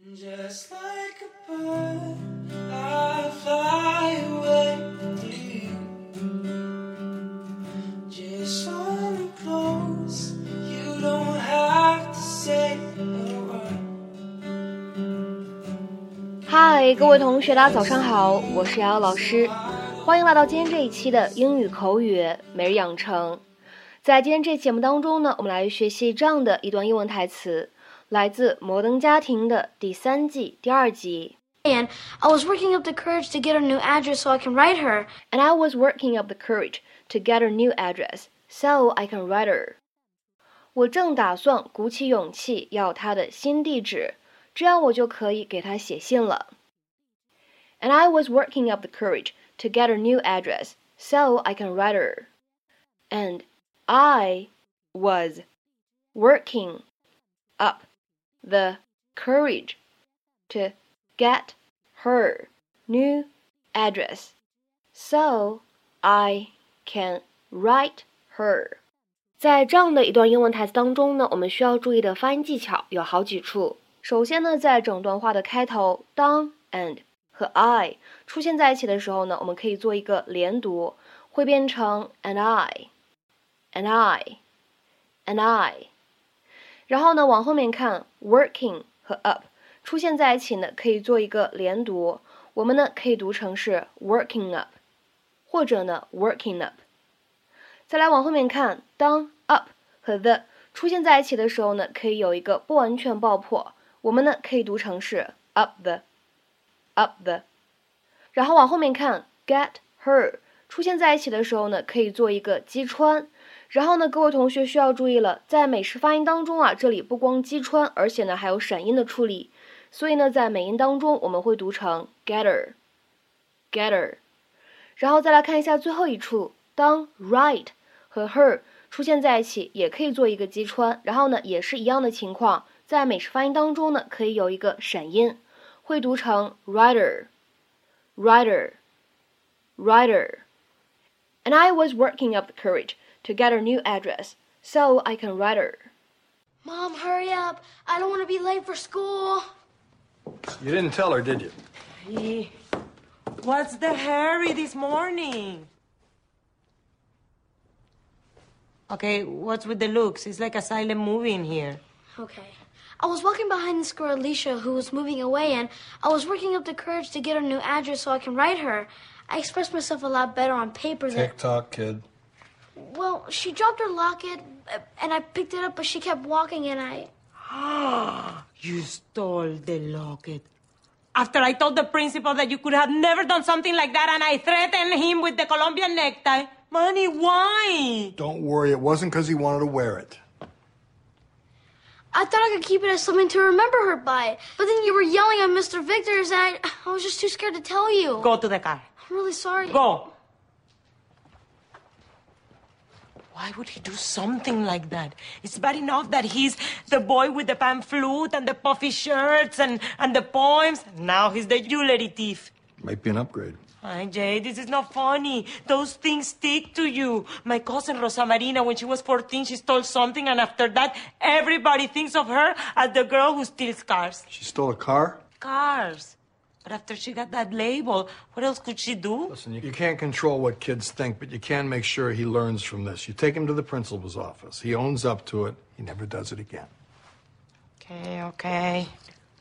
Just like a bird, I fly away with you. Just hold close, you don't have to say a word. 嗨，各位同学，大家早上好，我是瑶瑶老师，欢迎来到今天这一期的英语口语每日养成。在今天这节目当中呢，我们来学习这样的一段英文台词，来自《摩登家庭》的第三季第二集。 And I was working up the courage to get her new address so I can write her. And I was working up the courage to get her new address so I can write her. 我正打算鼓起勇气要她的新地址，这样我就可以给她写信了。And I was working up the courage to get her new address so I can write her. And I was working up the courage to get her new address so I can write her。在这样的一段英文台词当中呢，我们需要注意的发音技巧有好几处。首先呢，在整段话的开头，当 and 和 I 出现在一起的时候呢，我们可以做一个连读，会变成 and I，and I，and I。 然后呢，往后面看，working 和 up 出现在一起呢，可以做一个连读，我们呢可以读成是 working up，或者呢 working up。再来往后面看，当 up 和 the 出现在一起的时候呢，可以有一个不完全爆破，我们呢可以读成是 up the，up the。然后往后面看，get her 出现在一起的时候呢，可以做一个击穿。然后呢，各位同学需要注意了，在美式发音当中啊，这里不光击穿，而且呢还有闪音的处理，所以呢，在美音当中我们会读成 getter，getter。然后再来看一下最后一处，当 right 和 her 出现在一起，也可以做一个击穿，然后呢也是一样的情况，在美式发音当中呢，可以有一个闪音，会读成 writer，writer，writer。And I was working up the courage to get her new address so I can write her. Mom, hurry up. I don't want to be late for school. You didn't tell her, did you? Hey, What's the hurry this morning? Okay, what's with the looks? It's like a silent movie in here. Okay. I was walking behind this girl, Alicia, who was moving away, and I was working up the courage to get her new address so I can write her. I expressed myself a lot better on paper than. Tick tock, kid. Well, she dropped her locket, uh, and I picked it up, but she kept walking, and I. Ah, You stole the locket. After I told the principal that you could have never done something like that, and I threatened him with the Colombian necktie. Manny, why? Don't worry, it wasn't because he wanted to wear it. I thought I could keep it as something to remember her by. But then you were yelling at Mr. Victor's, and I, I was just too scared to tell you. Go to the car. I'm really sorry. Go. Why would he do something like that? It's bad enough that he's the boy with the pan flute and the puffy shirts and, and the poems. Now he's the jewelry thief. Might be an upgrade. Hi, Jay, this is not funny. Those things stick to you. My cousin Rosa Marina, when she was 14, she stole something, and after that, everybody thinks of her as the girl who steals cars. She stole a car? Cars. But after she got that label, what else could she do? Listen, you, you can't control what kids think, but you can make sure he learns from this. You take him to the principal's office. He owns up to it. He never does it again. Okay, okay.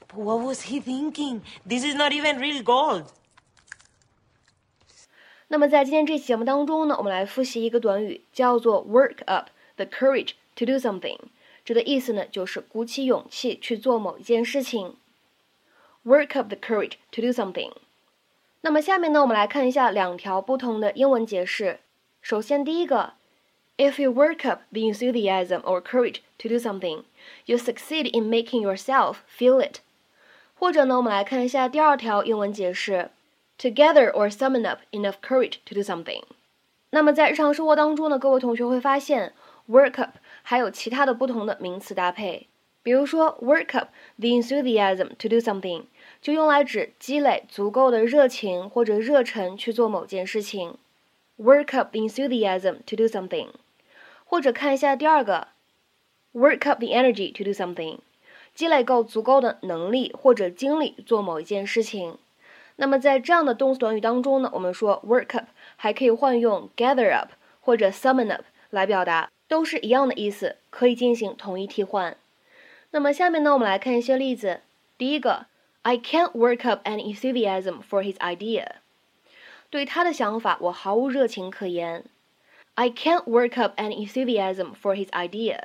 But what was he thinking? This is not even real gold. 那么在今天这期节目当中呢，我们来复习一个短语，叫做 work up the courage to do something。这的意思呢，就是鼓起勇气去做某一件事情。 work up the courage to do something。那么下面呢，我们来看一下两条不同的英文解释。首先，第一个，If you work up the enthusiasm or courage to do something, you succeed in making yourself feel it。或者呢，我们来看一下第二条英文解释。together or summon up enough courage to do something。那么在日常生活当中呢，各位同学会发现 work up 还有其他的不同的名词搭配， 比如说 work up the enthusiasm to do something，就用来指积累足够的热情或者热忱去做某件事情。work up the enthusiasm to do something，或者看一下第二个，work up the energy to do something，积累够足够的能力或者精力做某一件事情。那么在这样的动词短语当中呢，我们说 work up 还可以换用 gather up 或者 summon up 来表达，都是一样的意思，可以进行同义替换。那么下面呢，我们来看一些例子。第一个，I can't work up an enthusiasm for his idea。对他的想法，我毫无热情可言。I can't work up an enthusiasm for his idea。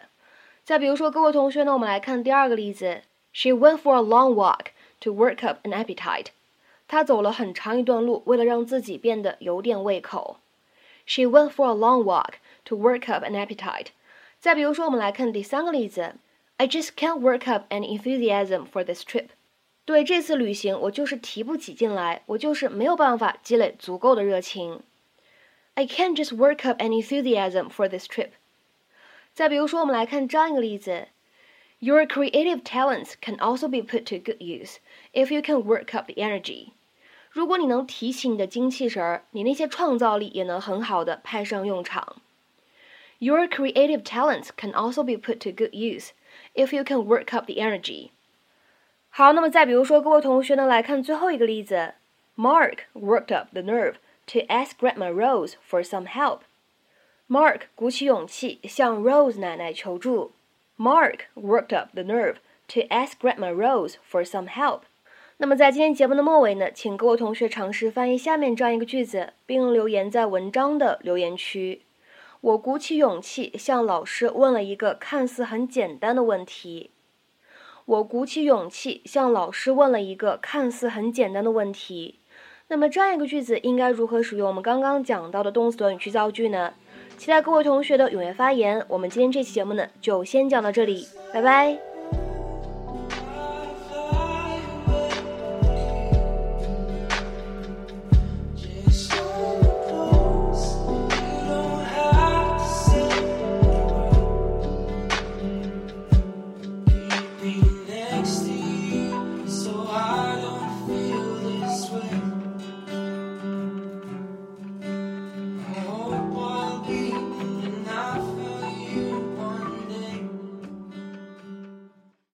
再比如说，各位同学呢，我们来看第二个例子。She went for a long walk to work up an appetite。她走了很长一段路，为了让自己变得有点胃口。She went for a long walk to work up an appetite。再比如说，我们来看第三个例子。I just can't work up an enthusiasm for this trip。对这次旅行，我就是提不起劲来，我就是没有办法积累足够的热情。I can't just work up an enthusiasm for this trip。再比如说，我们来看这样一个例子：Your creative talents can also be put to good use if you can work up the energy。如果你能提起你的精气神儿，你那些创造力也能很好的派上用场。Your creative talents can also be put to good use if you can work up the energy。好，那么再比如说，各位同学呢，来看最后一个例子：Mark worked up the nerve。to ask Grandma Rose for some help. Mark 鼓起勇气向 Rose 奶奶求助。Mark worked up the nerve to ask Grandma Rose for some help. 那么在今天节目的末尾呢，请各位同学尝试翻译下面这样一个句子，并留言在文章的留言区。 我鼓起勇气向老师问了一个看似很简单的问题。我鼓起勇气向老师问了一个看似很简单的问题。那么这样一个句子应该如何使用我们刚刚讲到的动词短语去造句呢？期待各位同学的踊跃发言。我们今天这期节目呢，就先讲到这里，拜拜。